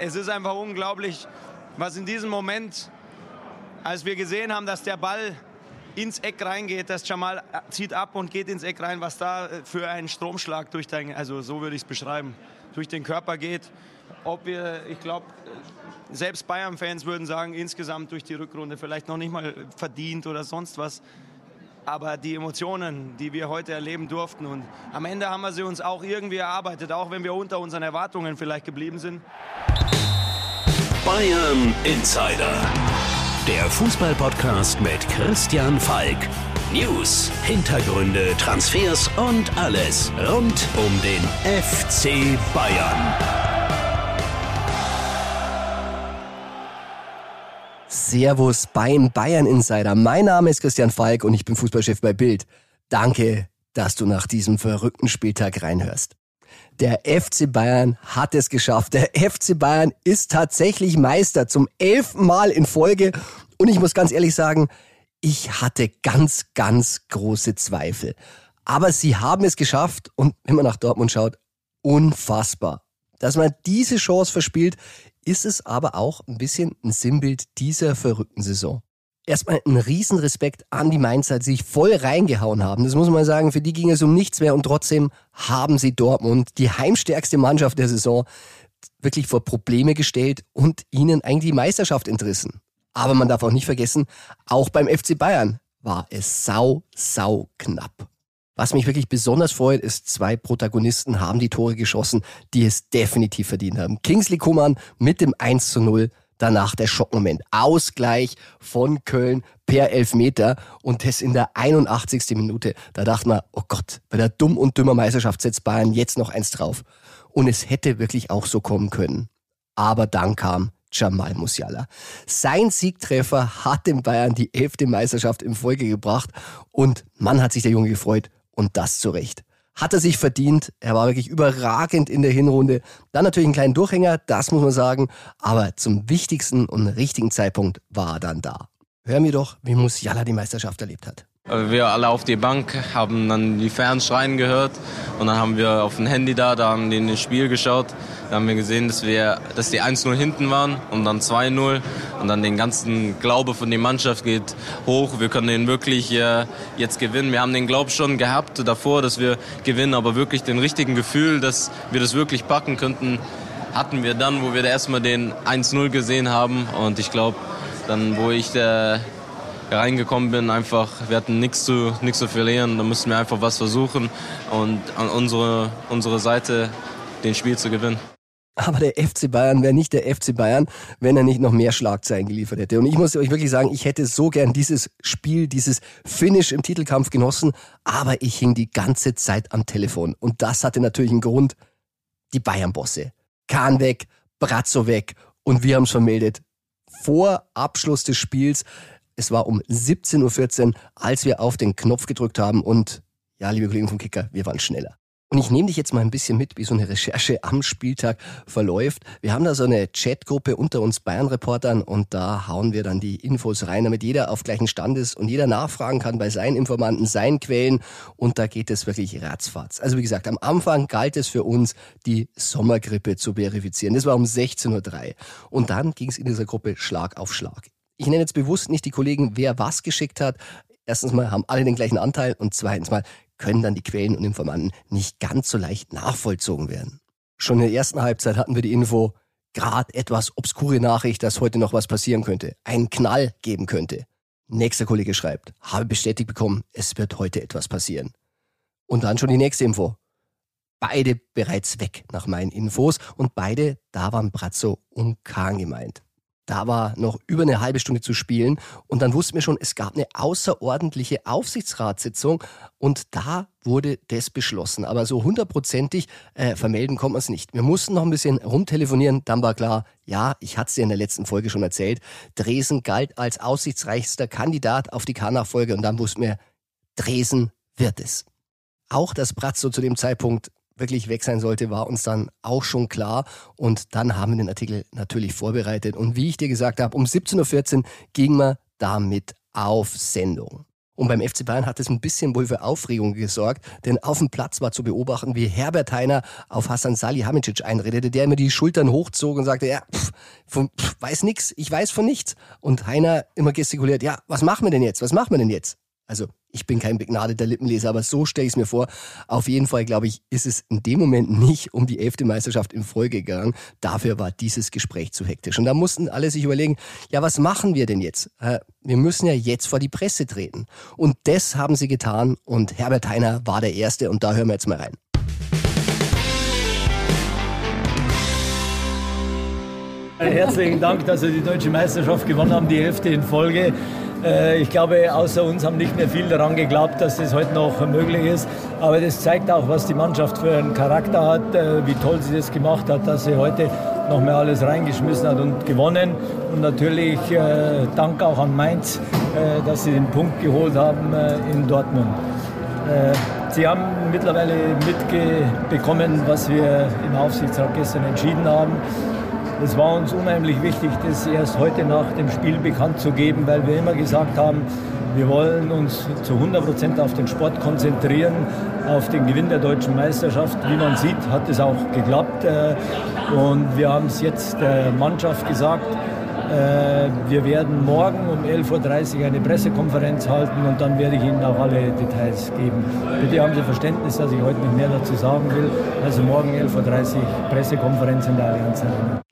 Es ist einfach unglaublich, was in diesem Moment, als wir gesehen haben, dass der Ball ins Eck reingeht, dass Jamal zieht ab und geht ins Eck rein, was da für ein Stromschlag durch dein, also so würde ich es beschreiben, durch den Körper geht. Ob wir, ich glaube, selbst Bayern-Fans würden sagen, insgesamt durch die Rückrunde vielleicht noch nicht mal verdient oder sonst was. Aber die Emotionen, die wir heute erleben durften und am Ende haben wir sie uns auch irgendwie erarbeitet, auch wenn wir unter unseren Erwartungen vielleicht geblieben sind. Bayern Insider. Der Fußballpodcast mit Christian Falk. News, Hintergründe, Transfers und alles rund um den FC Bayern. Servus beim Bayern Insider. Mein Name ist Christian Falk und ich bin Fußballchef bei Bild. Danke, dass du nach diesem verrückten Spieltag reinhörst. Der FC Bayern hat es geschafft. Der FC Bayern ist tatsächlich Meister zum elften Mal in Folge. Und ich muss ganz ehrlich sagen, ich hatte ganz, ganz große Zweifel. Aber sie haben es geschafft und wenn man nach Dortmund schaut, unfassbar. Dass man diese Chance verspielt, ist es aber auch ein bisschen ein Sinnbild dieser verrückten Saison erstmal ein Riesenrespekt an die Mainzer, die sich voll reingehauen haben. Das muss man sagen, für die ging es um nichts mehr und trotzdem haben sie Dortmund, die heimstärkste Mannschaft der Saison, wirklich vor Probleme gestellt und ihnen eigentlich die Meisterschaft entrissen. Aber man darf auch nicht vergessen, auch beim FC Bayern war es sau, sau knapp. Was mich wirklich besonders freut, ist, zwei Protagonisten haben die Tore geschossen, die es definitiv verdient haben. Kingsley Coman mit dem 1 zu 0 danach der Schockmoment. Ausgleich von Köln per Elfmeter und das in der 81. Minute. Da dachte man, oh Gott, bei der Dumm- und Dümmer Meisterschaft setzt Bayern jetzt noch eins drauf. Und es hätte wirklich auch so kommen können. Aber dann kam Jamal Musiala. Sein Siegtreffer hat dem Bayern die elfte Meisterschaft in Folge gebracht und man hat sich der Junge gefreut und das zu Recht hat er sich verdient. Er war wirklich überragend in der Hinrunde. Dann natürlich einen kleinen Durchhänger, das muss man sagen. Aber zum wichtigsten und richtigen Zeitpunkt war er dann da. Hören wir doch, wie Musiala die Meisterschaft erlebt hat. Wir alle auf die Bank haben dann die Fans schreien gehört und dann haben wir auf dem Handy da, da haben die in das Spiel geschaut. Da haben wir gesehen, dass wir, dass die 1-0 hinten waren und dann 2-0 und dann den ganzen Glaube von der Mannschaft geht hoch. Wir können den wirklich äh, jetzt gewinnen. Wir haben den Glaub schon gehabt davor, dass wir gewinnen, aber wirklich den richtigen Gefühl, dass wir das wirklich packen könnten, hatten wir dann, wo wir erstmal den 1-0 gesehen haben und ich glaube, dann, wo ich der reingekommen bin, einfach, wir hatten nichts zu, nichts zu verlieren, da mussten wir einfach was versuchen und an unsere, unsere Seite den Spiel zu gewinnen. Aber der FC Bayern wäre nicht der FC Bayern, wenn er nicht noch mehr Schlagzeilen geliefert hätte. Und ich muss euch wirklich sagen, ich hätte so gern dieses Spiel, dieses Finish im Titelkampf genossen, aber ich hing die ganze Zeit am Telefon. Und das hatte natürlich einen Grund. Die Bayern-Bosse. Kahn weg, Brazzo weg und wir haben es vermeldet. Vor Abschluss des Spiels es war um 17.14 Uhr, als wir auf den Knopf gedrückt haben und ja, liebe Kollegen vom Kicker, wir waren schneller. Und ich nehme dich jetzt mal ein bisschen mit, wie so eine Recherche am Spieltag verläuft. Wir haben da so eine Chatgruppe unter uns Bayern-Reportern und da hauen wir dann die Infos rein, damit jeder auf gleichen Stand ist und jeder nachfragen kann bei seinen Informanten, seinen Quellen und da geht es wirklich ratzfatz. Also wie gesagt, am Anfang galt es für uns, die Sommergrippe zu verifizieren. Das war um 16.03 Uhr und dann ging es in dieser Gruppe Schlag auf Schlag. Ich nenne jetzt bewusst nicht die Kollegen, wer was geschickt hat. Erstens mal haben alle den gleichen Anteil und zweitens mal können dann die Quellen und Informanten nicht ganz so leicht nachvollzogen werden. Schon in der ersten Halbzeit hatten wir die Info, gerade etwas obskure Nachricht, dass heute noch was passieren könnte, einen Knall geben könnte. Nächster Kollege schreibt, habe bestätigt bekommen, es wird heute etwas passieren. Und dann schon die nächste Info. Beide bereits weg nach meinen Infos und beide, da waren Brazzo und Kahn gemeint. Da war noch über eine halbe Stunde zu spielen und dann wussten wir schon, es gab eine außerordentliche Aufsichtsratssitzung und da wurde das beschlossen. Aber so hundertprozentig äh, vermelden kommt man es nicht. Wir mussten noch ein bisschen rumtelefonieren, dann war klar, ja, ich hatte es dir in der letzten Folge schon erzählt, Dresen galt als aussichtsreichster Kandidat auf die K-Nachfolge und dann wussten wir, Dresen wird es. Auch dass Bratzo zu dem Zeitpunkt wirklich weg sein sollte, war uns dann auch schon klar. Und dann haben wir den Artikel natürlich vorbereitet. Und wie ich dir gesagt habe, um 17.14 Uhr ging man damit auf Sendung. Und beim FC Bayern hat es ein bisschen wohl für Aufregung gesorgt, denn auf dem Platz war zu beobachten, wie Herbert Heiner auf Hassan Salihamidzic einredete, der immer die Schultern hochzog und sagte, ja, pff, von, pff, weiß nix, ich weiß von nichts. Und Heiner immer gestikuliert, ja, was machen wir denn jetzt? Was machen wir denn jetzt? Also ich bin kein begnadeter Lippenleser, aber so stelle ich es mir vor. Auf jeden Fall, glaube ich, ist es in dem Moment nicht um die elfte Meisterschaft in Folge gegangen. Dafür war dieses Gespräch zu hektisch. Und da mussten alle sich überlegen, ja, was machen wir denn jetzt? Äh, wir müssen ja jetzt vor die Presse treten. Und das haben sie getan und Herbert Heiner war der Erste und da hören wir jetzt mal rein. Herzlichen Dank, dass wir die deutsche Meisterschaft gewonnen haben, die elfte in Folge. Äh, ich glaube, außer uns haben nicht mehr viel daran geglaubt, dass das heute noch möglich ist. Aber das zeigt auch, was die Mannschaft für einen Charakter hat, äh, wie toll sie das gemacht hat, dass sie heute noch mehr alles reingeschmissen hat und gewonnen. Und natürlich äh, Dank auch an Mainz, äh, dass sie den Punkt geholt haben äh, in Dortmund. Äh, sie haben mittlerweile mitbekommen, was wir im Aufsichtsrat gestern entschieden haben. Es war uns unheimlich wichtig, das erst heute nach dem Spiel bekannt zu geben, weil wir immer gesagt haben, wir wollen uns zu 100 Prozent auf den Sport konzentrieren, auf den Gewinn der deutschen Meisterschaft. Wie man sieht, hat es auch geklappt. Äh, und wir haben es jetzt der Mannschaft gesagt, äh, wir werden morgen um 11.30 Uhr eine Pressekonferenz halten und dann werde ich Ihnen auch alle Details geben. Bitte haben Sie Verständnis, dass ich heute nicht mehr dazu sagen will. Also morgen 11.30 Uhr Pressekonferenz in der Allianz.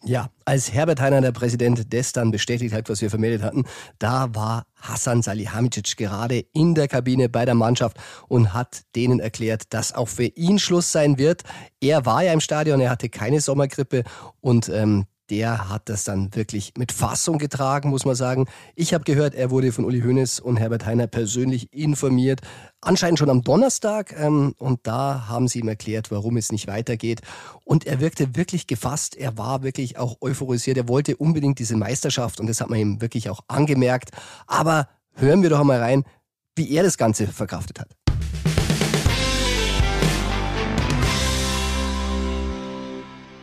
Ja, als Herbert Heiner, der Präsident, das dann bestätigt hat, was wir vermeldet hatten, da war Hassan Salihamidzic gerade in der Kabine bei der Mannschaft und hat denen erklärt, dass auch für ihn Schluss sein wird. Er war ja im Stadion, er hatte keine Sommergrippe und ähm, der hat das dann wirklich mit Fassung getragen, muss man sagen. Ich habe gehört, er wurde von Uli Hoeneß und Herbert Heiner persönlich informiert. Anscheinend schon am Donnerstag. Ähm, und da haben sie ihm erklärt, warum es nicht weitergeht. Und er wirkte wirklich gefasst. Er war wirklich auch euphorisiert. Er wollte unbedingt diese Meisterschaft und das hat man ihm wirklich auch angemerkt. Aber hören wir doch mal rein, wie er das Ganze verkraftet hat.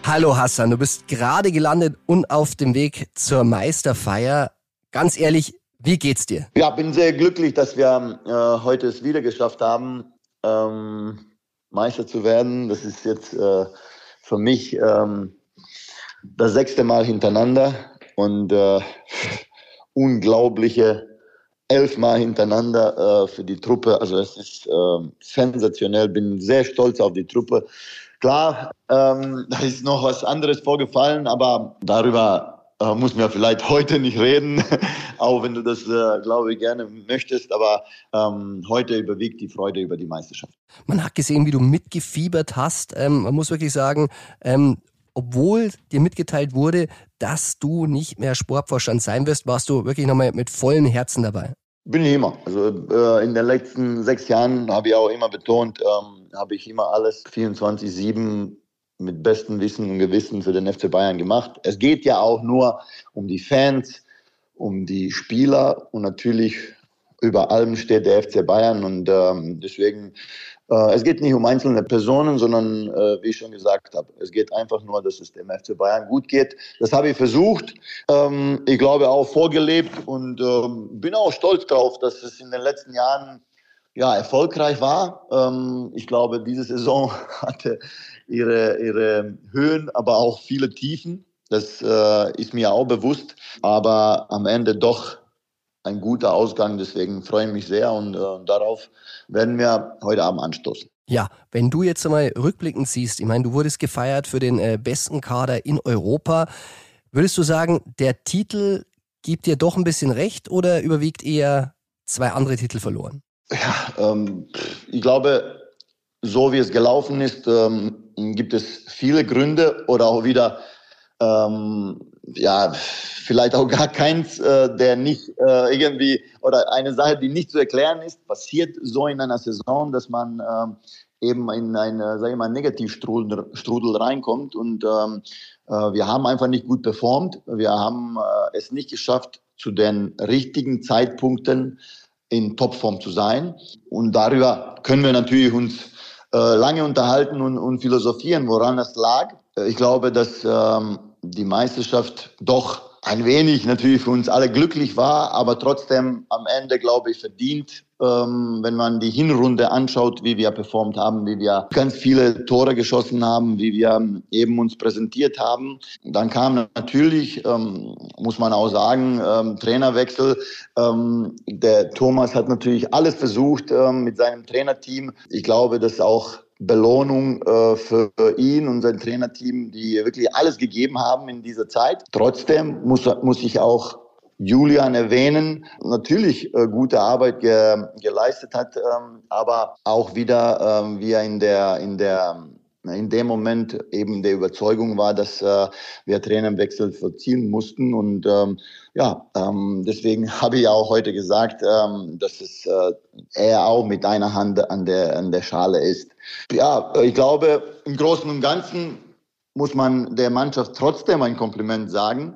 Hallo Hassan, du bist gerade gelandet und auf dem Weg zur Meisterfeier. Ganz ehrlich, wie geht's dir? Ja, bin sehr glücklich, dass wir äh, heute es wieder geschafft haben, ähm, Meister zu werden. Das ist jetzt äh, für mich ähm, das sechste Mal hintereinander und äh, unglaubliche elfmal hintereinander äh, für die Truppe. Also es ist äh, sensationell. Bin sehr stolz auf die Truppe. Klar, ähm, da ist noch was anderes vorgefallen, aber darüber äh, muss man vielleicht heute nicht reden, auch wenn du das, äh, glaube ich, gerne möchtest. Aber ähm, heute überwiegt die Freude über die Meisterschaft. Man hat gesehen, wie du mitgefiebert hast. Ähm, man muss wirklich sagen, ähm, obwohl dir mitgeteilt wurde, dass du nicht mehr Sportvorstand sein wirst, warst du wirklich nochmal mit vollem Herzen dabei. Bin ich immer. Also äh, in den letzten sechs Jahren habe ich auch immer betont, ähm, habe ich immer alles 24-7 mit bestem Wissen und Gewissen für den FC Bayern gemacht. Es geht ja auch nur um die Fans, um die Spieler und natürlich über allem steht der FC Bayern und ähm, deswegen äh, es geht nicht um einzelne Personen, sondern äh, wie ich schon gesagt habe, es geht einfach nur, dass es dem FC Bayern gut geht. Das habe ich versucht. Ähm, ich glaube auch vorgelebt und ähm, bin auch stolz darauf, dass es in den letzten Jahren ja, erfolgreich war. Ähm, ich glaube, diese Saison hatte ihre, ihre Höhen, aber auch viele Tiefen. Das äh, ist mir auch bewusst. Aber am Ende doch ein guter Ausgang. Deswegen freue ich mich sehr und äh, darauf werden wir heute Abend anstoßen. Ja, wenn du jetzt einmal rückblickend siehst, ich meine, du wurdest gefeiert für den äh, besten Kader in Europa. Würdest du sagen, der Titel gibt dir doch ein bisschen recht oder überwiegt eher zwei andere Titel verloren? Ja, ähm, ich glaube, so wie es gelaufen ist, ähm, gibt es viele Gründe oder auch wieder ähm, ja, vielleicht auch gar keins, äh, der nicht äh, irgendwie oder eine Sache, die nicht zu erklären ist, passiert so in einer Saison, dass man ähm, eben in einen, sag ich mal, Negativstrudel Strudel reinkommt und ähm, äh, wir haben einfach nicht gut performt. Wir haben äh, es nicht geschafft, zu den richtigen Zeitpunkten in Topform zu sein. Und darüber können wir natürlich uns äh, lange unterhalten und, und philosophieren, woran das lag. Ich glaube, dass ähm, die Meisterschaft doch ein wenig natürlich für uns alle glücklich war, aber trotzdem am Ende, glaube ich, verdient äh, ähm, wenn man die Hinrunde anschaut, wie wir performt haben, wie wir ganz viele Tore geschossen haben, wie wir eben uns präsentiert haben. Dann kam natürlich, ähm, muss man auch sagen, ähm, Trainerwechsel. Ähm, der Thomas hat natürlich alles versucht ähm, mit seinem Trainerteam. Ich glaube, dass auch Belohnung äh, für ihn und sein Trainerteam, die wirklich alles gegeben haben in dieser Zeit. Trotzdem muss, muss ich auch Julian erwähnen, natürlich äh, gute Arbeit ge geleistet hat, ähm, aber auch wieder, ähm, wie er in der, in der in dem Moment eben der Überzeugung war, dass äh, wir Trainerwechsel vollziehen mussten. Und ähm, ja, ähm, deswegen habe ich auch heute gesagt, ähm, dass es äh, er auch mit einer Hand an der, an der Schale ist. Ja, ich glaube, im Großen und Ganzen muss man der Mannschaft trotzdem ein Kompliment sagen,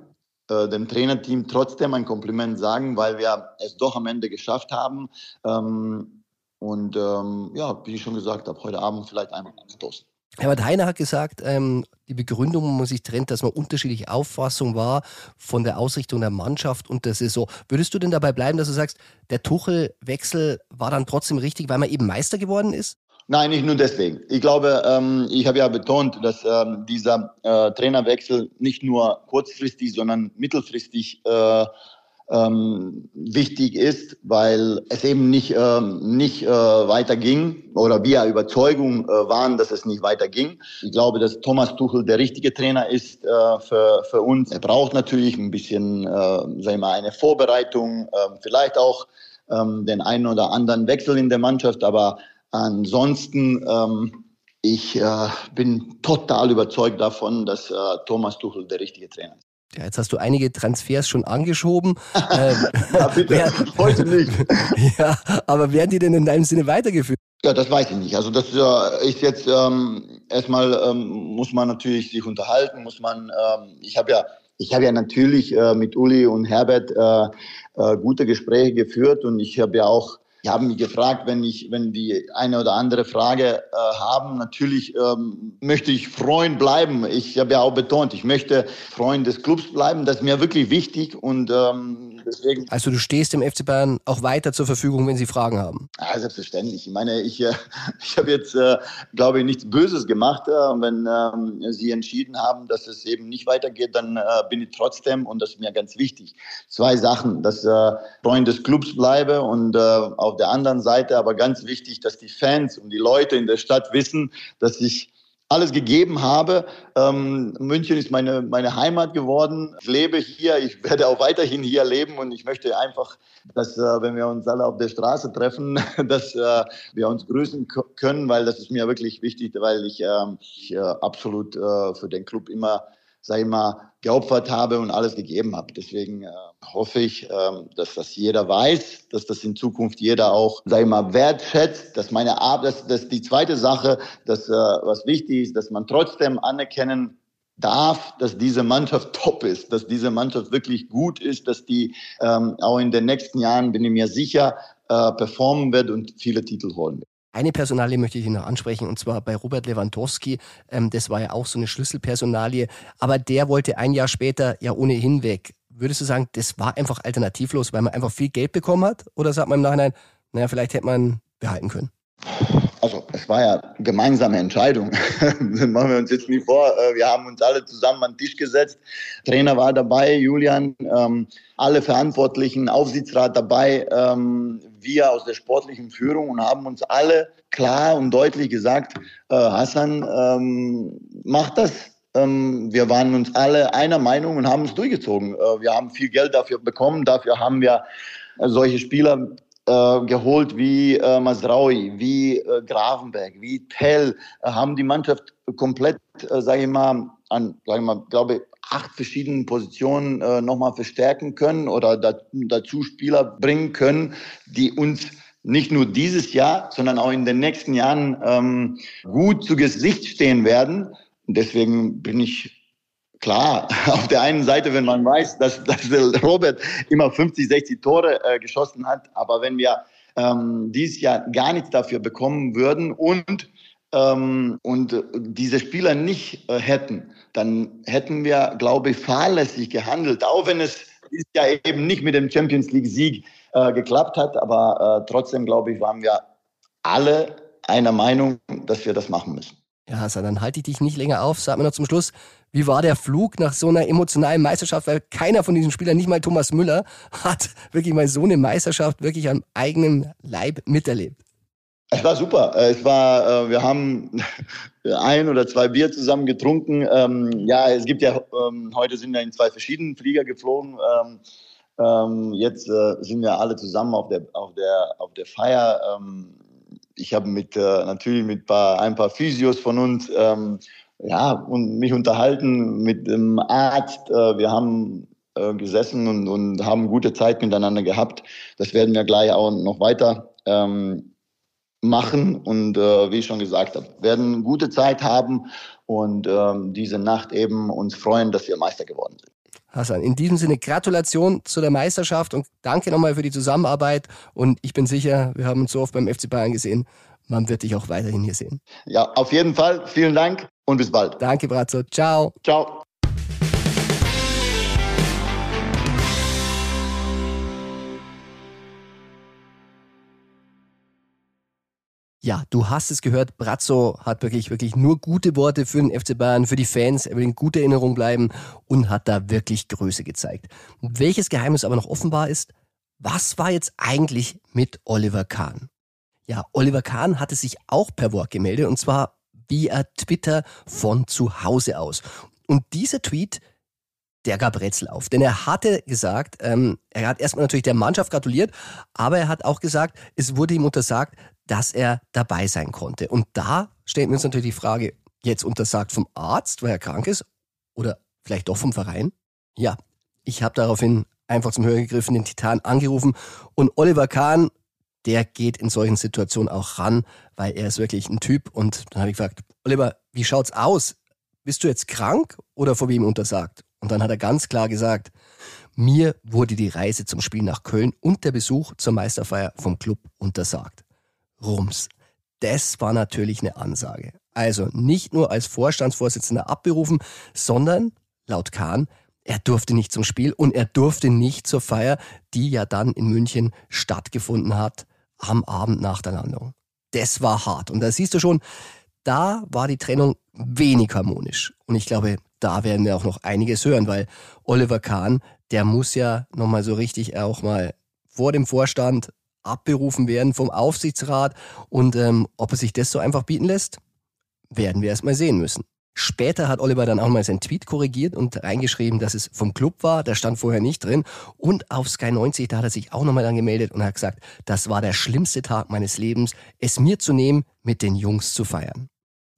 äh, dem Trainerteam trotzdem ein Kompliment sagen, weil wir es doch am Ende geschafft haben. Ähm, und ähm, ja, wie ich schon gesagt habe, heute Abend vielleicht einmal anstoßen. Herbert Heiner hat gesagt, ähm, die Begründung, wo man sich trennt, dass man unterschiedliche Auffassung war von der Ausrichtung der Mannschaft und der Saison. Würdest du denn dabei bleiben, dass du sagst, der Tuchel-Wechsel war dann trotzdem richtig, weil man eben Meister geworden ist? Nein, nicht nur deswegen. Ich glaube, ähm, ich habe ja betont, dass ähm, dieser äh, Trainerwechsel nicht nur kurzfristig, sondern mittelfristig äh, ähm, wichtig ist, weil es eben nicht, ähm, nicht äh, weiterging oder wir Überzeugung äh, waren, dass es nicht weiterging. Ich glaube, dass Thomas Tuchel der richtige Trainer ist äh, für, für uns. Er braucht natürlich ein bisschen, äh, sagen wir mal, eine Vorbereitung, äh, vielleicht auch ähm, den einen oder anderen Wechsel in der Mannschaft, aber ansonsten ähm, ich äh, bin total überzeugt davon, dass äh, Thomas Tuchel der richtige Trainer ist. Ja, jetzt hast du einige Transfers schon angeschoben. ähm, ja, bitte, wer, heute nicht. ja, aber werden die denn in deinem Sinne weitergeführt? Ja, das weiß ich nicht. Also das äh, ist jetzt ähm, erstmal ähm, muss man natürlich sich unterhalten, muss man. Ähm, ich habe ja, ich habe ja natürlich äh, mit Uli und Herbert äh, äh, gute Gespräche geführt und ich habe ja auch die haben mich gefragt, wenn ich, wenn die eine oder andere Frage äh, haben. Natürlich ähm, möchte ich Freund bleiben. Ich habe ja auch betont, ich möchte Freund des Clubs bleiben. Das ist mir wirklich wichtig und ähm, deswegen. Also du stehst dem FC Bayern auch weiter zur Verfügung, wenn sie Fragen haben. Ja, selbstverständlich. Ich meine, ich, äh, ich habe jetzt, äh, glaube ich, nichts Böses gemacht. Äh, wenn ähm, sie entschieden haben, dass es eben nicht weitergeht, dann äh, bin ich trotzdem und das ist mir ganz wichtig. Zwei Sachen, dass äh, Freund des Clubs bleibe und äh, auf der anderen Seite aber ganz wichtig, dass die Fans und die Leute in der Stadt wissen, dass ich alles gegeben habe. Ähm, München ist meine, meine Heimat geworden. Ich lebe hier, ich werde auch weiterhin hier leben und ich möchte einfach, dass, äh, wenn wir uns alle auf der Straße treffen, dass äh, wir uns grüßen können, weil das ist mir wirklich wichtig, weil ich, äh, ich äh, absolut äh, für den Club immer sag ich mal, geopfert habe und alles gegeben habe. Deswegen äh, hoffe ich, äh, dass das jeder weiß, dass das in Zukunft jeder auch, sag ich mal, wertschätzt, dass meine Arbeit, das, das die zweite Sache, dass, äh, was wichtig ist, dass man trotzdem anerkennen darf, dass diese Mannschaft top ist, dass diese Mannschaft wirklich gut ist, dass die ähm, auch in den nächsten Jahren, bin ich mir sicher, äh, performen wird und viele Titel holen wird. Eine Personalie möchte ich noch ansprechen, und zwar bei Robert Lewandowski. Ähm, das war ja auch so eine Schlüsselpersonalie, aber der wollte ein Jahr später ja ohnehin weg. Würdest du sagen, das war einfach alternativlos, weil man einfach viel Geld bekommen hat? Oder sagt man im Nachhinein, naja, vielleicht hätte man behalten können? Also es war ja gemeinsame Entscheidung. machen wir uns jetzt nie vor. Äh, wir haben uns alle zusammen an den Tisch gesetzt. Trainer war dabei, Julian, ähm, alle Verantwortlichen, Aufsichtsrat dabei, ähm, wir aus der sportlichen Führung und haben uns alle klar und deutlich gesagt, äh, Hassan, ähm, mach das. Ähm, wir waren uns alle einer Meinung und haben es durchgezogen. Äh, wir haben viel Geld dafür bekommen. Dafür haben wir solche Spieler äh, geholt wie äh, Masraui, wie äh, Gravenberg, wie Tell, äh, haben die Mannschaft komplett, äh, sage ich mal, an, sag ich mal, glaube acht verschiedenen Positionen äh, nochmal verstärken können oder da, dazu Spieler bringen können, die uns nicht nur dieses Jahr, sondern auch in den nächsten Jahren ähm, gut zu Gesicht stehen werden. Deswegen bin ich klar, auf der einen Seite, wenn man weiß, dass, dass Robert immer 50, 60 Tore äh, geschossen hat, aber wenn wir ähm, dieses Jahr gar nichts dafür bekommen würden und, ähm, und diese Spieler nicht äh, hätten, dann hätten wir, glaube ich, fahrlässig gehandelt, auch wenn es ist ja eben nicht mit dem Champions League Sieg äh, geklappt hat. Aber äh, trotzdem, glaube ich, waren wir alle einer Meinung, dass wir das machen müssen. Ja, Hassan, dann halte ich dich nicht länger auf. Sag mir noch zum Schluss, wie war der Flug nach so einer emotionalen Meisterschaft? Weil keiner von diesen Spielern, nicht mal Thomas Müller, hat wirklich mal so eine Meisterschaft wirklich am eigenen Leib miterlebt. Es war super. Es war, äh, wir haben ein oder zwei Bier zusammen getrunken. Ähm, ja, es gibt ja, ähm, heute sind wir in zwei verschiedenen Flieger geflogen. Ähm, jetzt äh, sind wir alle zusammen auf der, auf der, auf der Feier. ich habe mit, äh, natürlich mit ein paar Physios von uns, ja, und mich unterhalten mit dem Arzt. wir haben gesessen und, und haben gute Zeit miteinander gehabt. Das werden wir gleich auch noch weiter ähm, machen und äh, wie ich schon gesagt habe, werden gute Zeit haben und ähm, diese Nacht eben uns freuen, dass wir Meister geworden sind. Hassan, in diesem Sinne Gratulation zu der Meisterschaft und danke nochmal für die Zusammenarbeit und ich bin sicher, wir haben uns so oft beim FC Bayern gesehen, man wird dich auch weiterhin hier sehen. Ja, auf jeden Fall. Vielen Dank und bis bald. Danke, Brazzo. Ciao. Ciao. Ja, du hast es gehört, Brazzo hat wirklich, wirklich nur gute Worte für den FC Bayern, für die Fans, er will in guter Erinnerung bleiben und hat da wirklich Größe gezeigt. Welches Geheimnis aber noch offenbar ist, was war jetzt eigentlich mit Oliver Kahn? Ja, Oliver Kahn hatte sich auch per Wort gemeldet und zwar via Twitter von zu Hause aus. Und dieser Tweet, der gab Rätsel auf. Denn er hatte gesagt, ähm, er hat erstmal natürlich der Mannschaft gratuliert, aber er hat auch gesagt, es wurde ihm untersagt, dass er dabei sein konnte. Und da stellt wir uns natürlich die Frage, jetzt untersagt vom Arzt, weil er krank ist, oder vielleicht doch vom Verein? Ja, ich habe daraufhin einfach zum Hörer gegriffen, den Titan angerufen und Oliver Kahn, der geht in solchen Situationen auch ran, weil er ist wirklich ein Typ. Und dann habe ich gefragt, Oliver, wie schaut's aus? Bist du jetzt krank oder vor wem untersagt? Und dann hat er ganz klar gesagt, mir wurde die Reise zum Spiel nach Köln und der Besuch zur Meisterfeier vom Club untersagt. Rums. Das war natürlich eine Ansage. Also nicht nur als Vorstandsvorsitzender abberufen, sondern laut Kahn, er durfte nicht zum Spiel und er durfte nicht zur Feier, die ja dann in München stattgefunden hat, am Abend nach der Landung. Das war hart. Und da siehst du schon, da war die Trennung wenig harmonisch. Und ich glaube, da werden wir auch noch einiges hören, weil Oliver Kahn, der muss ja nochmal so richtig auch mal vor dem Vorstand abberufen werden vom Aufsichtsrat. Und ähm, ob er sich das so einfach bieten lässt, werden wir erst mal sehen müssen. Später hat Oliver dann auch mal seinen Tweet korrigiert und reingeschrieben, dass es vom Club war. Da stand vorher nicht drin. Und auf Sky 90, da hat er sich auch nochmal angemeldet und hat gesagt, das war der schlimmste Tag meines Lebens, es mir zu nehmen, mit den Jungs zu feiern.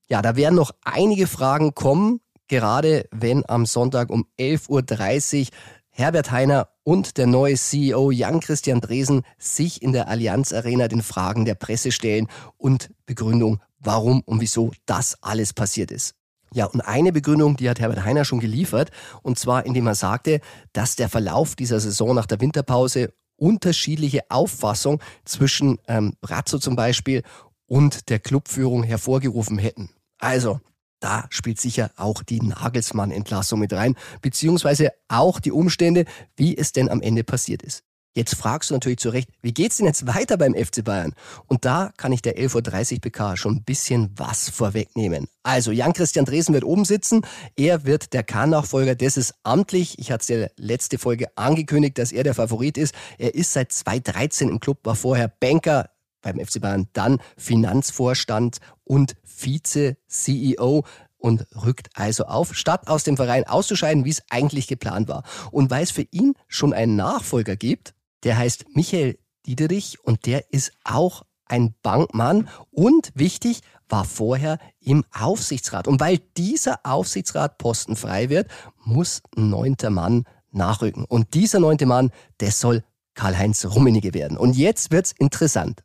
Ja, da werden noch einige Fragen kommen, gerade wenn am Sonntag um 11.30 Uhr Herbert Heiner und der neue CEO Jan-Christian Dresen sich in der Allianz Arena den Fragen der Presse stellen und Begründung, warum und wieso das alles passiert ist. Ja, und eine Begründung, die hat Herbert Heiner schon geliefert, und zwar indem er sagte, dass der Verlauf dieser Saison nach der Winterpause unterschiedliche Auffassung zwischen ähm, Brazzo zum Beispiel und der Clubführung hervorgerufen hätten. Also, da spielt sicher auch die Nagelsmann-Entlassung mit rein, beziehungsweise auch die Umstände, wie es denn am Ende passiert ist. Jetzt fragst du natürlich zu Recht, wie geht's denn jetzt weiter beim FC Bayern? Und da kann ich der 11.30 Uhr PK schon ein bisschen was vorwegnehmen. Also, Jan-Christian Dresen wird oben sitzen. Er wird der Kahn-Nachfolger. Das ist amtlich. Ich hatte es ja letzte Folge angekündigt, dass er der Favorit ist. Er ist seit 2013 im Club, war vorher Banker, beim FC Bayern dann Finanzvorstand und Vize-CEO und rückt also auf, statt aus dem Verein auszuscheiden, wie es eigentlich geplant war. Und weil es für ihn schon einen Nachfolger gibt, der heißt Michael Diederich und der ist auch ein Bankmann und wichtig, war vorher im Aufsichtsrat. Und weil dieser Aufsichtsrat frei wird, muss ein neunter Mann nachrücken. Und dieser neunte Mann, der soll Karl-Heinz Rummenigge werden. Und jetzt wird's interessant.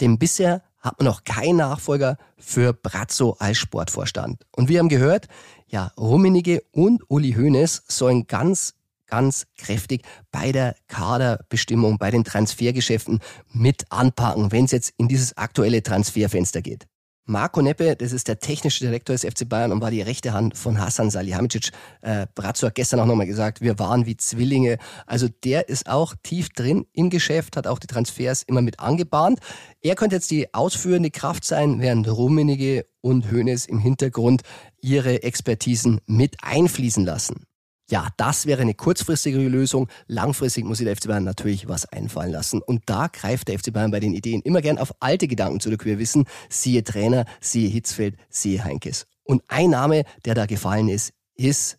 Denn bisher hat man noch keinen Nachfolger für Brazzo als Sportvorstand. Und wir haben gehört, ja, Rummenigge und Uli Hoeneß sollen ganz, ganz kräftig bei der Kaderbestimmung, bei den Transfergeschäften mit anpacken, wenn es jetzt in dieses aktuelle Transferfenster geht. Marco Neppe, das ist der technische Direktor des FC Bayern und war die rechte Hand von Hassan Salihamidzic. Äh, Brazzo hat gestern auch nochmal gesagt, wir waren wie Zwillinge. Also der ist auch tief drin im Geschäft, hat auch die Transfers immer mit angebahnt. Er könnte jetzt die ausführende Kraft sein, während Rummenige und Hoeneß im Hintergrund ihre Expertisen mit einfließen lassen. Ja, das wäre eine kurzfristige Lösung. Langfristig muss sich der FC Bayern natürlich was einfallen lassen. Und da greift der FC Bayern bei den Ideen immer gern auf alte Gedanken zurück. Wir wissen, siehe Trainer, siehe Hitzfeld, siehe Heinkes. Und ein Name, der da gefallen ist, ist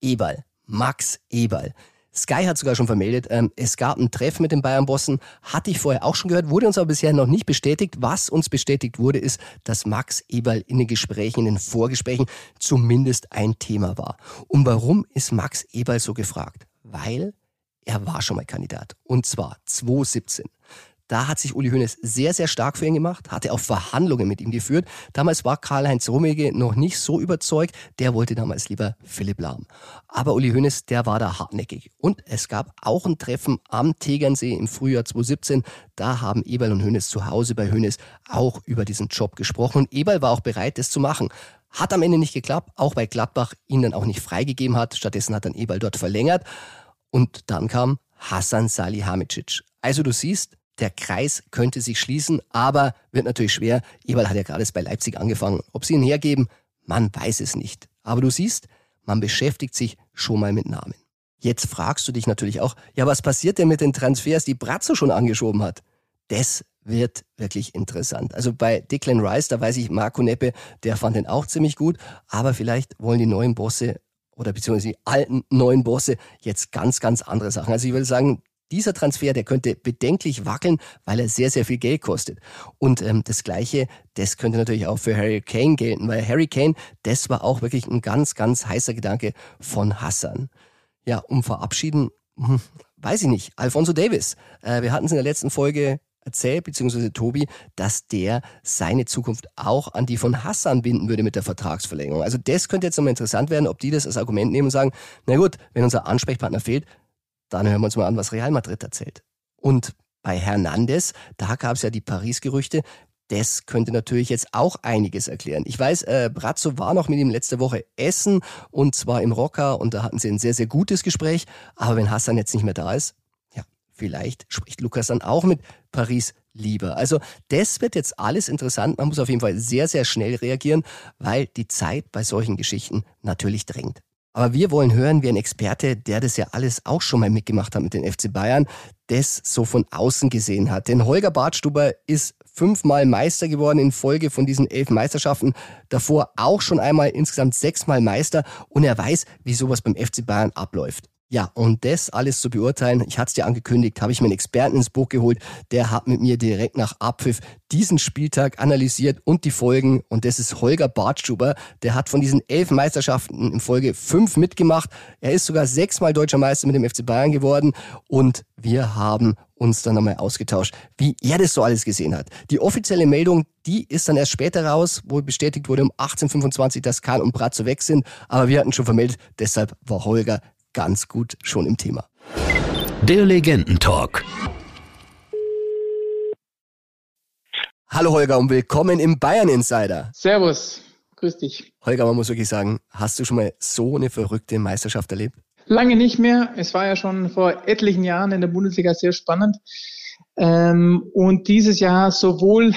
Eberl. Max Eberl. Sky hat sogar schon vermeldet, ähm, es gab ein Treffen mit den Bayern-Bossen, hatte ich vorher auch schon gehört, wurde uns aber bisher noch nicht bestätigt. Was uns bestätigt wurde, ist, dass Max Eberl in den Gesprächen, in den Vorgesprächen zumindest ein Thema war. Und warum ist Max Eberl so gefragt? Weil er war schon mal Kandidat. Und zwar 2017. Da hat sich Uli Hoeneß sehr, sehr stark für ihn gemacht, hatte auch Verhandlungen mit ihm geführt. Damals war Karl-Heinz Rummenigge noch nicht so überzeugt. Der wollte damals lieber Philipp Lahm. Aber Uli Hoeneß, der war da hartnäckig. Und es gab auch ein Treffen am Tegernsee im Frühjahr 2017. Da haben Eberl und Hoeneß zu Hause bei Hoeneß auch über diesen Job gesprochen. Und Eberl war auch bereit, das zu machen. Hat am Ende nicht geklappt, auch weil Gladbach ihn dann auch nicht freigegeben hat. Stattdessen hat dann Eberl dort verlängert. Und dann kam Hassan Salihamidzic. Also du siehst, der Kreis könnte sich schließen, aber wird natürlich schwer. Eberl hat ja gerade bei Leipzig angefangen. Ob sie ihn hergeben, man weiß es nicht. Aber du siehst, man beschäftigt sich schon mal mit Namen. Jetzt fragst du dich natürlich auch, ja, was passiert denn mit den Transfers, die Brazzo schon angeschoben hat? Das wird wirklich interessant. Also bei Declan Rice, da weiß ich, Marco Neppe, der fand den auch ziemlich gut, aber vielleicht wollen die neuen Bosse oder beziehungsweise die alten neuen Bosse jetzt ganz, ganz andere Sachen. Also ich will sagen, dieser Transfer, der könnte bedenklich wackeln, weil er sehr, sehr viel Geld kostet. Und ähm, das Gleiche, das könnte natürlich auch für Harry Kane gelten, weil Harry Kane, das war auch wirklich ein ganz, ganz heißer Gedanke von Hassan. Ja, um verabschieden, hm, weiß ich nicht. Alfonso Davis. Äh, wir hatten es in der letzten Folge erzählt, beziehungsweise Tobi, dass der seine Zukunft auch an die von Hassan binden würde mit der Vertragsverlängerung. Also das könnte jetzt nochmal interessant werden, ob die das als Argument nehmen und sagen, na gut, wenn unser Ansprechpartner fehlt, dann hören wir uns mal an, was Real Madrid erzählt. Und bei Hernandez, da gab es ja die Paris-Gerüchte, das könnte natürlich jetzt auch einiges erklären. Ich weiß, äh, Brazzo war noch mit ihm letzte Woche essen und zwar im Rocker und da hatten sie ein sehr, sehr gutes Gespräch. Aber wenn Hassan jetzt nicht mehr da ist, ja, vielleicht spricht Lukas dann auch mit Paris lieber. Also das wird jetzt alles interessant. Man muss auf jeden Fall sehr, sehr schnell reagieren, weil die Zeit bei solchen Geschichten natürlich drängt. Aber wir wollen hören, wie ein Experte, der das ja alles auch schon mal mitgemacht hat mit den FC Bayern, das so von außen gesehen hat. Denn Holger Bartstuber ist fünfmal Meister geworden in Folge von diesen elf Meisterschaften. Davor auch schon einmal insgesamt sechsmal Meister und er weiß, wie sowas beim FC Bayern abläuft. Ja, und das alles zu beurteilen, ich hatte es dir angekündigt, habe ich mir einen Experten ins Boot geholt, der hat mit mir direkt nach Abpfiff diesen Spieltag analysiert und die Folgen. Und das ist Holger Bartschuber, der hat von diesen elf Meisterschaften in Folge fünf mitgemacht. Er ist sogar sechsmal deutscher Meister mit dem FC Bayern geworden und wir haben uns dann nochmal ausgetauscht, wie er das so alles gesehen hat. Die offizielle Meldung, die ist dann erst später raus, wo bestätigt wurde um 18.25, dass Kahn und Bratzo weg sind. Aber wir hatten schon vermeldet, deshalb war Holger ganz gut schon im Thema. Der Legendentalk. Hallo Holger und willkommen im Bayern Insider. Servus, grüß dich. Holger, man muss wirklich sagen, hast du schon mal so eine verrückte Meisterschaft erlebt? Lange nicht mehr. Es war ja schon vor etlichen Jahren in der Bundesliga sehr spannend. Ähm, und dieses Jahr sowohl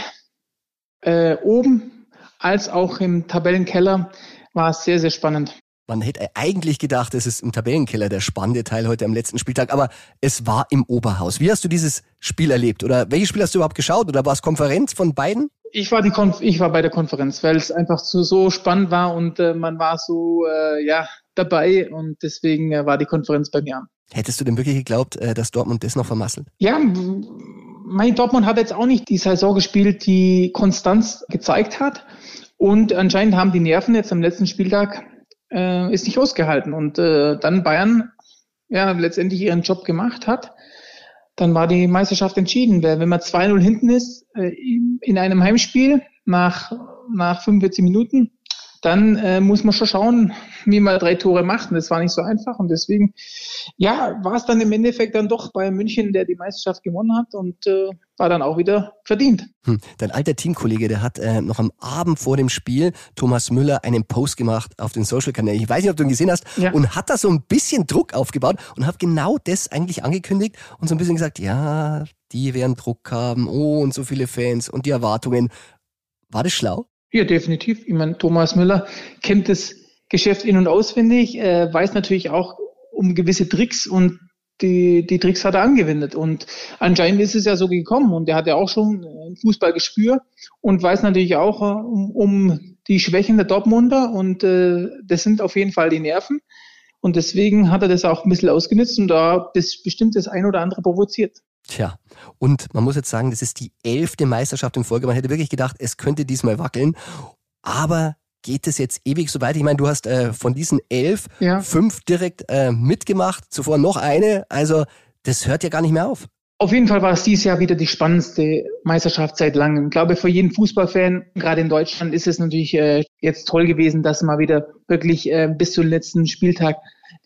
äh, oben als auch im Tabellenkeller war es sehr, sehr spannend. Man hätte eigentlich gedacht, es ist im Tabellenkeller der spannende Teil heute am letzten Spieltag, aber es war im Oberhaus. Wie hast du dieses Spiel erlebt? Oder welches Spiel hast du überhaupt geschaut? Oder war es Konferenz von beiden? Ich war, die Konf ich war bei der Konferenz, weil es einfach so, so spannend war und äh, man war so äh, ja, dabei und deswegen äh, war die Konferenz bei mir an. Hättest du denn wirklich geglaubt, äh, dass Dortmund das noch vermasselt? Ja, mein Dortmund hat jetzt auch nicht die Saison gespielt, die Konstanz gezeigt hat. Und anscheinend haben die Nerven jetzt am letzten Spieltag äh, ist nicht ausgehalten. Und äh, dann Bayern ja letztendlich ihren Job gemacht hat, dann war die Meisterschaft entschieden. Wenn man 2-0 hinten ist äh, in einem Heimspiel nach, nach 45 Minuten, dann äh, muss man schon schauen, wie man drei Tore macht. Und das war nicht so einfach. Und deswegen, ja, war es dann im Endeffekt dann doch bei München, der die Meisterschaft gewonnen hat und äh, war dann auch wieder verdient. Hm. Dein alter Teamkollege, der hat äh, noch am Abend vor dem Spiel, Thomas Müller, einen Post gemacht auf den Social-Kanälen. Ich weiß nicht, ob du ihn gesehen hast. Ja. Und hat da so ein bisschen Druck aufgebaut und hat genau das eigentlich angekündigt und so ein bisschen gesagt, ja, die werden Druck haben, oh, und so viele Fans und die Erwartungen. War das schlau? Ja, definitiv. Ich meine, Thomas Müller kennt das Geschäft in- und auswendig, äh, weiß natürlich auch um gewisse Tricks und die, die Tricks hat er angewendet. Und anscheinend ist es ja so gekommen. Und er hat ja auch schon ein Fußballgespür und weiß natürlich auch äh, um, um die Schwächen der Dortmunder. Und äh, das sind auf jeden Fall die Nerven. Und deswegen hat er das auch ein bisschen ausgenutzt und da bestimmt das ein oder andere provoziert. Tja, und man muss jetzt sagen, das ist die elfte Meisterschaft in Folge. Man hätte wirklich gedacht, es könnte diesmal wackeln. Aber geht es jetzt ewig so weit? Ich meine, du hast äh, von diesen elf ja. fünf direkt äh, mitgemacht, zuvor noch eine. Also das hört ja gar nicht mehr auf. Auf jeden Fall war es dieses Jahr wieder die spannendste Meisterschaft seit langem. Ich glaube, für jeden Fußballfan, gerade in Deutschland, ist es natürlich äh, jetzt toll gewesen, dass mal wieder wirklich äh, bis zum letzten Spieltag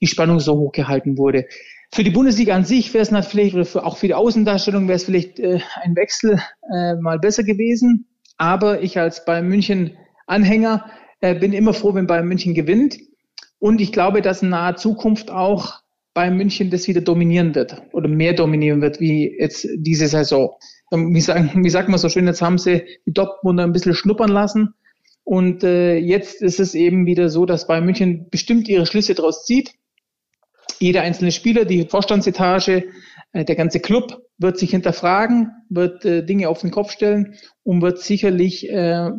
die Spannung so hoch gehalten wurde. Für die Bundesliga an sich wäre es natürlich, oder für, auch für die Außendarstellung wäre es vielleicht äh, ein Wechsel äh, mal besser gewesen. Aber ich als Bayern München Anhänger äh, bin immer froh, wenn Bayern München gewinnt. Und ich glaube, dass in naher Zukunft auch Bayern München das wieder dominieren wird oder mehr dominieren wird wie jetzt diese Saison. Wie, sagen, wie sagt man so schön, jetzt haben sie die Dortmunder ein bisschen schnuppern lassen. Und äh, jetzt ist es eben wieder so, dass Bayern München bestimmt ihre Schlüsse daraus zieht jeder einzelne Spieler, die Vorstandsetage, äh, der ganze Club wird sich hinterfragen, wird äh, Dinge auf den Kopf stellen und wird sicherlich äh,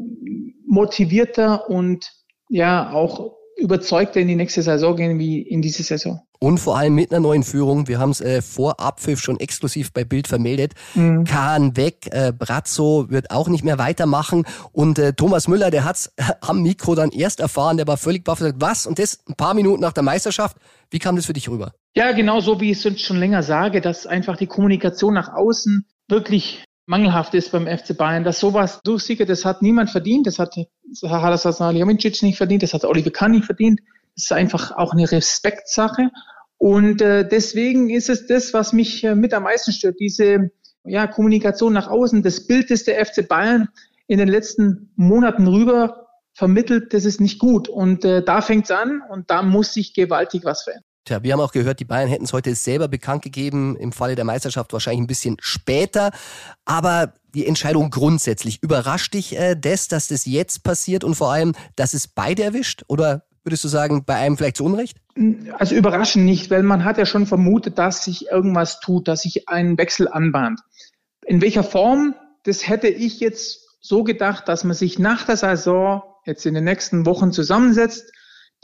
motivierter und ja auch überzeugter in die nächste Saison gehen wie in diese Saison. Und vor allem mit einer neuen Führung. Wir haben es äh, vor Abpfiff schon exklusiv bei Bild vermeldet. Mhm. Kahn weg, äh, Brazzo wird auch nicht mehr weitermachen. Und äh, Thomas Müller, der hat's am Mikro dann erst erfahren, der war völlig baff und sagt, was? Und das ein paar Minuten nach der Meisterschaft. Wie kam das für dich rüber? Ja, genau so, wie ich es schon länger sage, dass einfach die Kommunikation nach außen wirklich mangelhaft ist beim FC Bayern, dass sowas durchsickert, das hat niemand verdient, das hat Hadas Salihamidzic nicht verdient, das hat Oliver Kahn nicht verdient. Das ist einfach auch eine Respektsache. Und äh, deswegen ist es das, was mich äh, mit am meisten stört, diese ja, Kommunikation nach außen, das Bild, das der FC Bayern in den letzten Monaten rüber vermittelt, das ist nicht gut. Und äh, da fängt's an und da muss sich gewaltig was verändern. Tja, wir haben auch gehört, die Bayern hätten es heute selber bekannt gegeben, im Falle der Meisterschaft wahrscheinlich ein bisschen später. Aber die Entscheidung grundsätzlich, überrascht dich äh, das, dass das jetzt passiert und vor allem, dass es beide erwischt? Oder würdest du sagen, bei einem vielleicht zu Unrecht? Also überraschend nicht, weil man hat ja schon vermutet, dass sich irgendwas tut, dass sich ein Wechsel anbahnt. In welcher Form, das hätte ich jetzt so gedacht, dass man sich nach der Saison jetzt in den nächsten Wochen zusammensetzt,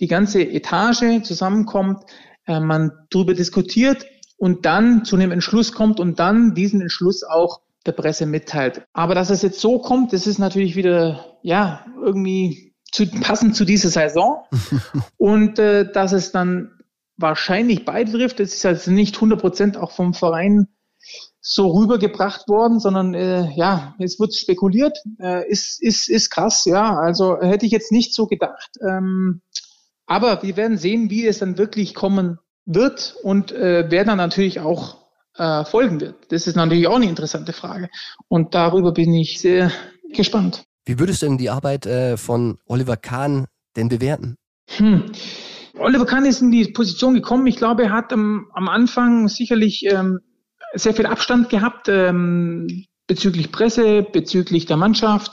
die ganze Etage zusammenkommt, äh, man darüber diskutiert und dann zu einem Entschluss kommt und dann diesen Entschluss auch der Presse mitteilt. Aber dass es jetzt so kommt, das ist natürlich wieder, ja, irgendwie zu, passend zu dieser Saison. und äh, dass es dann wahrscheinlich beide trifft, das ist also nicht 100 Prozent auch vom Verein so rübergebracht worden, sondern äh, ja, es wird spekuliert, äh, ist, ist, ist krass, ja. Also hätte ich jetzt nicht so gedacht. Ähm, aber wir werden sehen, wie es dann wirklich kommen wird und äh, wer dann natürlich auch äh, folgen wird. Das ist natürlich auch eine interessante Frage. Und darüber bin ich sehr gespannt. Wie würdest du denn die Arbeit äh, von Oliver Kahn denn bewerten? Hm. Oliver Kahn ist in die Position gekommen. Ich glaube, er hat am, am Anfang sicherlich ähm, sehr viel Abstand gehabt ähm, bezüglich Presse, bezüglich der Mannschaft.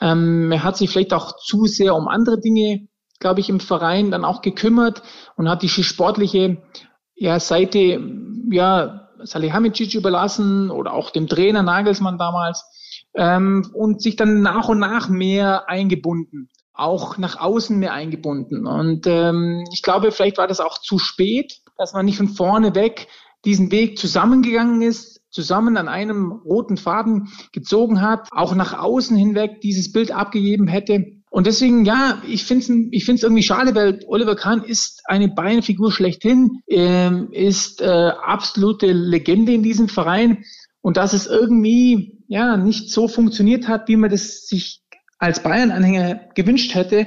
Ähm, er hat sich vielleicht auch zu sehr um andere Dinge glaube ich, im Verein dann auch gekümmert und hat die sportliche ja, Seite ja, Salihamidzic überlassen oder auch dem Trainer Nagelsmann damals ähm, und sich dann nach und nach mehr eingebunden, auch nach außen mehr eingebunden. Und ähm, ich glaube, vielleicht war das auch zu spät, dass man nicht von vorne weg diesen Weg zusammengegangen ist, zusammen an einem roten Faden gezogen hat, auch nach außen hinweg dieses Bild abgegeben hätte und deswegen, ja, ich finde es ich find's irgendwie schade, weil Oliver Kahn ist eine Beinfigur schlechthin, ähm, ist äh, absolute Legende in diesem Verein. Und dass es irgendwie ja nicht so funktioniert hat, wie man das sich als Bayern-Anhänger gewünscht hätte,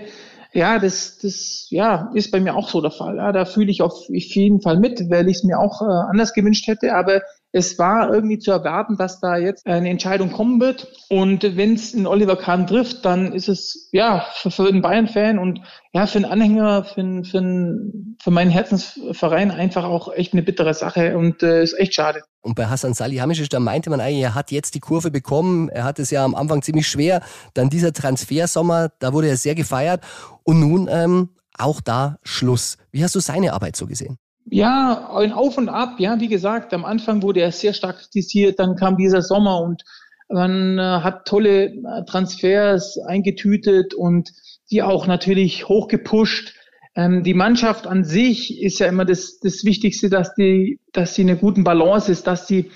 Ja, das, das ja, ist bei mir auch so der Fall. Ja, da fühle ich auf jeden Fall mit, weil ich es mir auch äh, anders gewünscht hätte. Aber es war irgendwie zu erwarten, dass da jetzt eine Entscheidung kommen wird. Und wenn es in Oliver Kahn trifft, dann ist es ja für, für einen Bayern-Fan und ja für einen Anhänger, für, für, für meinen Herzensverein einfach auch echt eine bittere Sache und äh, ist echt schade. Und bei Hassan Salihamidzic, da meinte man eigentlich, er hat jetzt die Kurve bekommen. Er hat es ja am Anfang ziemlich schwer. Dann dieser Transfersommer, da wurde er sehr gefeiert. Und nun ähm, auch da Schluss. Wie hast du seine Arbeit so gesehen? Ja, ein Auf und Ab. Ja, wie gesagt, am Anfang wurde er sehr stark kritisiert, dann kam dieser Sommer und man äh, hat tolle äh, Transfers eingetütet und die auch natürlich hochgepusht. Ähm, die Mannschaft an sich ist ja immer das, das Wichtigste, dass die, dass sie eine guten Balance ist, dass sie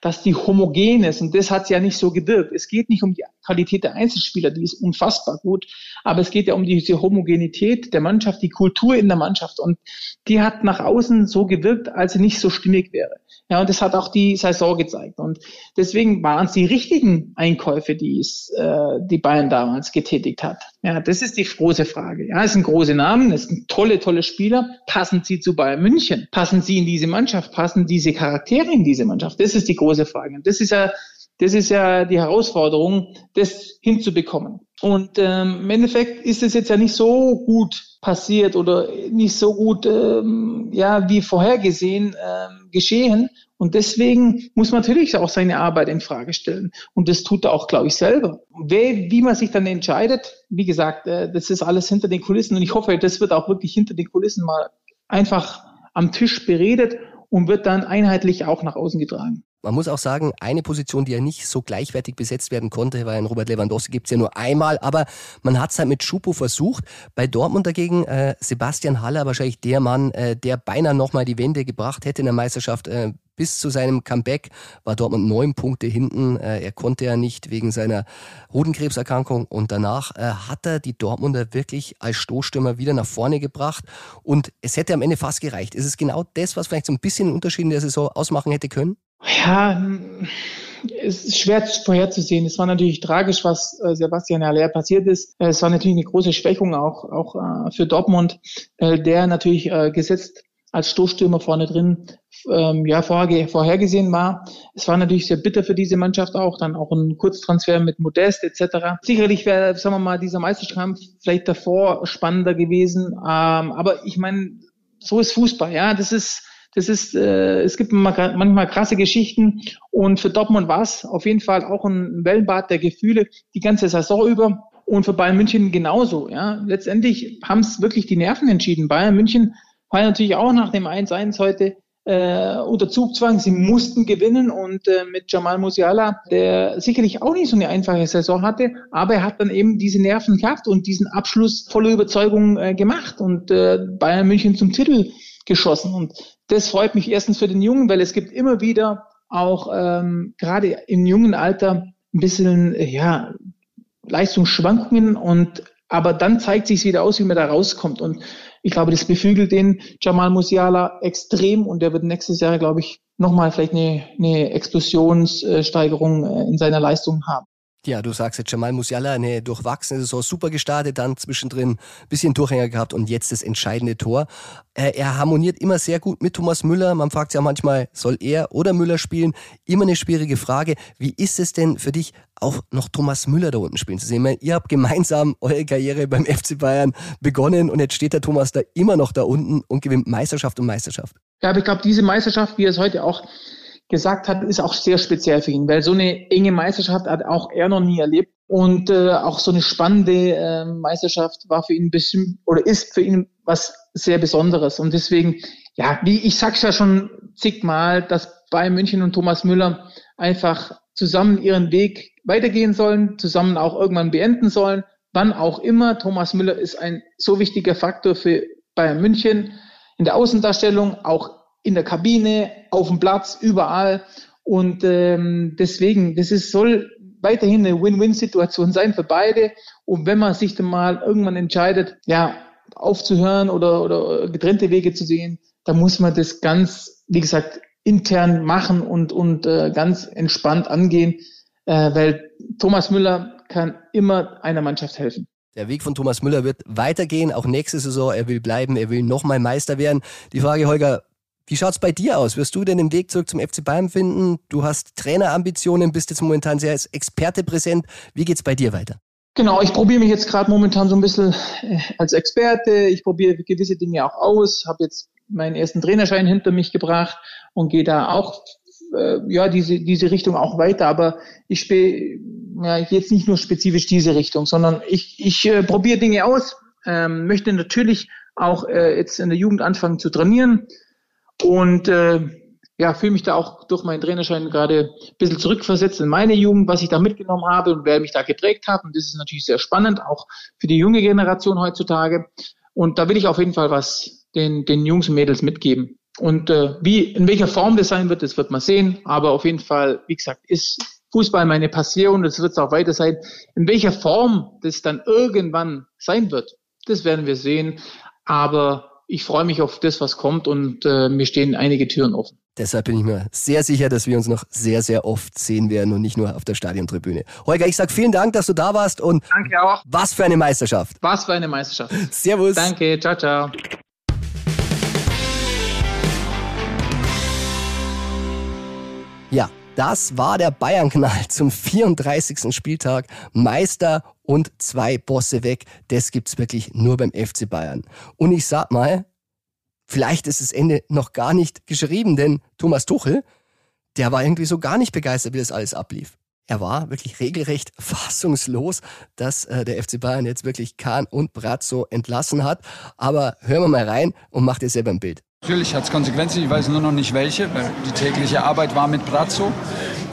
dass die homogen ist. Und das hat ja nicht so gewirkt. Es geht nicht um die Qualität der Einzelspieler, die ist unfassbar gut, aber es geht ja um diese Homogenität der Mannschaft, die Kultur in der Mannschaft. Und die hat nach außen so gewirkt, als sie nicht so stimmig wäre. Ja, und das hat auch die Saison gezeigt. Und deswegen waren es die richtigen Einkäufe, die es, äh, die Bayern damals getätigt hat. Ja, das ist die große Frage. Ja, es sind große Namen, es sind tolle, tolle Spieler. Passen sie zu Bayern München? Passen sie in diese Mannschaft? Passen diese Charaktere in diese Mannschaft? Das ist die große Frage. Und das ist ja, das ist ja die Herausforderung, das hinzubekommen. Und ähm, im Endeffekt ist es jetzt ja nicht so gut passiert oder nicht so gut ähm, ja wie vorhergesehen ähm, geschehen. Und deswegen muss man natürlich auch seine Arbeit in Frage stellen. Und das tut er auch, glaube ich, selber. Wie, wie man sich dann entscheidet, wie gesagt, äh, das ist alles hinter den Kulissen. Und ich hoffe, das wird auch wirklich hinter den Kulissen mal einfach am Tisch beredet und wird dann einheitlich auch nach außen getragen. Man muss auch sagen, eine Position, die ja nicht so gleichwertig besetzt werden konnte, weil ein Robert Lewandowski gibt es ja nur einmal, aber man hat es halt mit Schupo versucht. Bei Dortmund dagegen äh, Sebastian Haller wahrscheinlich der Mann, äh, der beinahe nochmal die Wende gebracht hätte in der Meisterschaft. Äh, bis zu seinem Comeback war Dortmund neun Punkte hinten. Äh, er konnte ja nicht wegen seiner Hodenkrebserkrankung und danach äh, hat er die Dortmunder wirklich als Stoßstürmer wieder nach vorne gebracht und es hätte am Ende fast gereicht. Ist es genau das, was vielleicht so ein bisschen einen Unterschied in der Saison ausmachen hätte können? Ja, es ist schwer vorherzusehen. Es war natürlich tragisch, was äh, Sebastian Haller passiert ist. Es war natürlich eine große Schwächung auch, auch äh, für Dortmund, äh, der natürlich gesetzt als Stoßstürmer vorne drin ähm, ja vorher, vorhergesehen war. Es war natürlich sehr bitter für diese Mannschaft auch, dann auch ein Kurztransfer mit Modest etc. Sicherlich wäre, sagen wir mal, dieser Meisterkampf vielleicht davor spannender gewesen. Ähm, aber ich meine, so ist Fußball, ja. Das ist das ist, äh, es gibt manchmal krasse Geschichten und für Dortmund war es auf jeden Fall auch ein Wellenbad der Gefühle die ganze Saison über und für Bayern München genauso. Ja, letztendlich haben es wirklich die Nerven entschieden. Bayern München war natürlich auch nach dem 1-1 heute äh, unter Zugzwang. Sie mussten gewinnen und äh, mit Jamal Musiala, der sicherlich auch nicht so eine einfache Saison hatte, aber er hat dann eben diese Nerven gehabt und diesen Abschluss voller Überzeugung äh, gemacht und äh, Bayern München zum Titel geschossen. Und das freut mich erstens für den Jungen, weil es gibt immer wieder auch ähm, gerade im jungen Alter ein bisschen ja, Leistungsschwankungen und aber dann zeigt sich wieder aus, wie man da rauskommt. Und ich glaube, das beflügelt den Jamal Musiala extrem und der wird nächstes Jahr, glaube ich, nochmal vielleicht eine, eine Explosionssteigerung äh, in seiner Leistung haben. Ja, du sagst jetzt Jamal Musiala, eine durchwachsene Saison, super gestartet, dann zwischendrin bisschen Durchhänger gehabt und jetzt das entscheidende Tor. Äh, er harmoniert immer sehr gut mit Thomas Müller. Man fragt sich ja manchmal, soll er oder Müller spielen? Immer eine schwierige Frage. Wie ist es denn für dich, auch noch Thomas Müller da unten spielen zu sehen? Meine, ihr habt gemeinsam eure Karriere beim FC Bayern begonnen und jetzt steht der Thomas da immer noch da unten und gewinnt Meisterschaft und Meisterschaft. Ja, aber ich glaube, diese Meisterschaft, wie er es heute auch gesagt hat, ist auch sehr speziell für ihn, weil so eine enge Meisterschaft hat auch er noch nie erlebt. Und äh, auch so eine spannende äh, Meisterschaft war für ihn bestimmt oder ist für ihn was sehr Besonderes. Und deswegen, ja, wie ich sag's ja schon zigmal, dass Bayern München und Thomas Müller einfach zusammen ihren Weg weitergehen sollen, zusammen auch irgendwann beenden sollen. Wann auch immer. Thomas Müller ist ein so wichtiger Faktor für Bayern München in der Außendarstellung, auch in der Kabine, auf dem Platz, überall. Und ähm, deswegen, das ist, soll weiterhin eine Win-Win-Situation sein für beide. Und wenn man sich dann mal irgendwann entscheidet, ja, aufzuhören oder, oder getrennte Wege zu sehen, dann muss man das ganz, wie gesagt, intern machen und, und äh, ganz entspannt angehen, äh, weil Thomas Müller kann immer einer Mannschaft helfen. Der Weg von Thomas Müller wird weitergehen, auch nächste Saison. Er will bleiben, er will nochmal Meister werden. Die Frage, Holger, wie schaut's bei dir aus? Wirst du denn den Weg zurück zum FC Bayern finden? Du hast Trainerambitionen, bist jetzt momentan sehr als Experte präsent. Wie geht's bei dir weiter? Genau, ich probiere mich jetzt gerade momentan so ein bisschen äh, als Experte. Ich probiere gewisse Dinge auch aus, habe jetzt meinen ersten Trainerschein hinter mich gebracht und gehe da auch äh, ja diese diese Richtung auch weiter. Aber ich spiele ja, jetzt nicht nur spezifisch diese Richtung, sondern ich ich äh, probiere Dinge aus. Ähm, möchte natürlich auch äh, jetzt in der Jugend anfangen zu trainieren und äh, ja, fühle mich da auch durch meinen Trainerschein gerade ein bisschen zurückversetzt in meine Jugend, was ich da mitgenommen habe und wer mich da geprägt hat. Und das ist natürlich sehr spannend, auch für die junge Generation heutzutage. Und da will ich auf jeden Fall was den, den Jungs und Mädels mitgeben. Und äh, wie, in welcher Form das sein wird, das wird man sehen. Aber auf jeden Fall, wie gesagt, ist Fußball meine Passion. Das wird es auch weiter sein. In welcher Form das dann irgendwann sein wird, das werden wir sehen. Aber ich freue mich auf das, was kommt und äh, mir stehen einige Türen offen. Deshalb bin ich mir sehr sicher, dass wir uns noch sehr, sehr oft sehen werden und nicht nur auf der Stadiontribüne. Holger, ich sag vielen Dank, dass du da warst und Danke auch. was für eine Meisterschaft. Was für eine Meisterschaft. Servus. Danke, ciao, ciao. Ja, das war der Bayern-Knall zum 34. Spieltag. Meister und zwei Bosse weg. Das gibt's wirklich nur beim FC Bayern. Und ich sag mal, vielleicht ist das Ende noch gar nicht geschrieben, denn Thomas Tuchel, der war irgendwie so gar nicht begeistert, wie das alles ablief. Er war wirklich regelrecht fassungslos, dass äh, der FC Bayern jetzt wirklich Kahn und Brazzo entlassen hat. Aber hören wir mal rein und macht ihr selber ein Bild. Natürlich hat es Konsequenzen, ich weiß nur noch nicht welche, weil die tägliche Arbeit war mit Brazzo.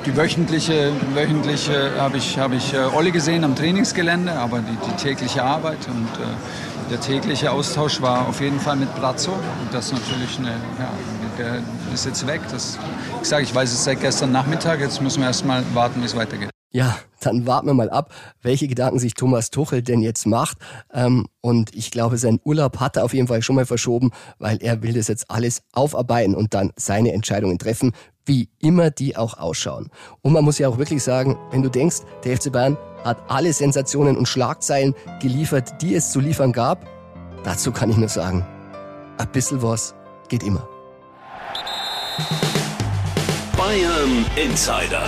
Die wöchentliche, wöchentliche habe ich, hab ich äh, Olli gesehen am Trainingsgelände, aber die, die tägliche Arbeit und äh, der tägliche Austausch war auf jeden Fall mit Brazzo. Und das natürlich, eine, ja, der ist jetzt weg. Das, ich sage, ich weiß es seit gestern Nachmittag, jetzt müssen wir erst mal warten, wie es weitergeht. Ja, dann warten wir mal ab, welche Gedanken sich Thomas Tuchel denn jetzt macht. Ähm, und ich glaube, seinen Urlaub hat er auf jeden Fall schon mal verschoben, weil er will das jetzt alles aufarbeiten und dann seine Entscheidungen treffen, wie immer die auch ausschauen. Und man muss ja auch wirklich sagen, wenn du denkst, der FC Bayern hat alle Sensationen und Schlagzeilen geliefert, die es zu liefern gab, dazu kann ich nur sagen, ein bisschen was geht immer. Bayern Insider,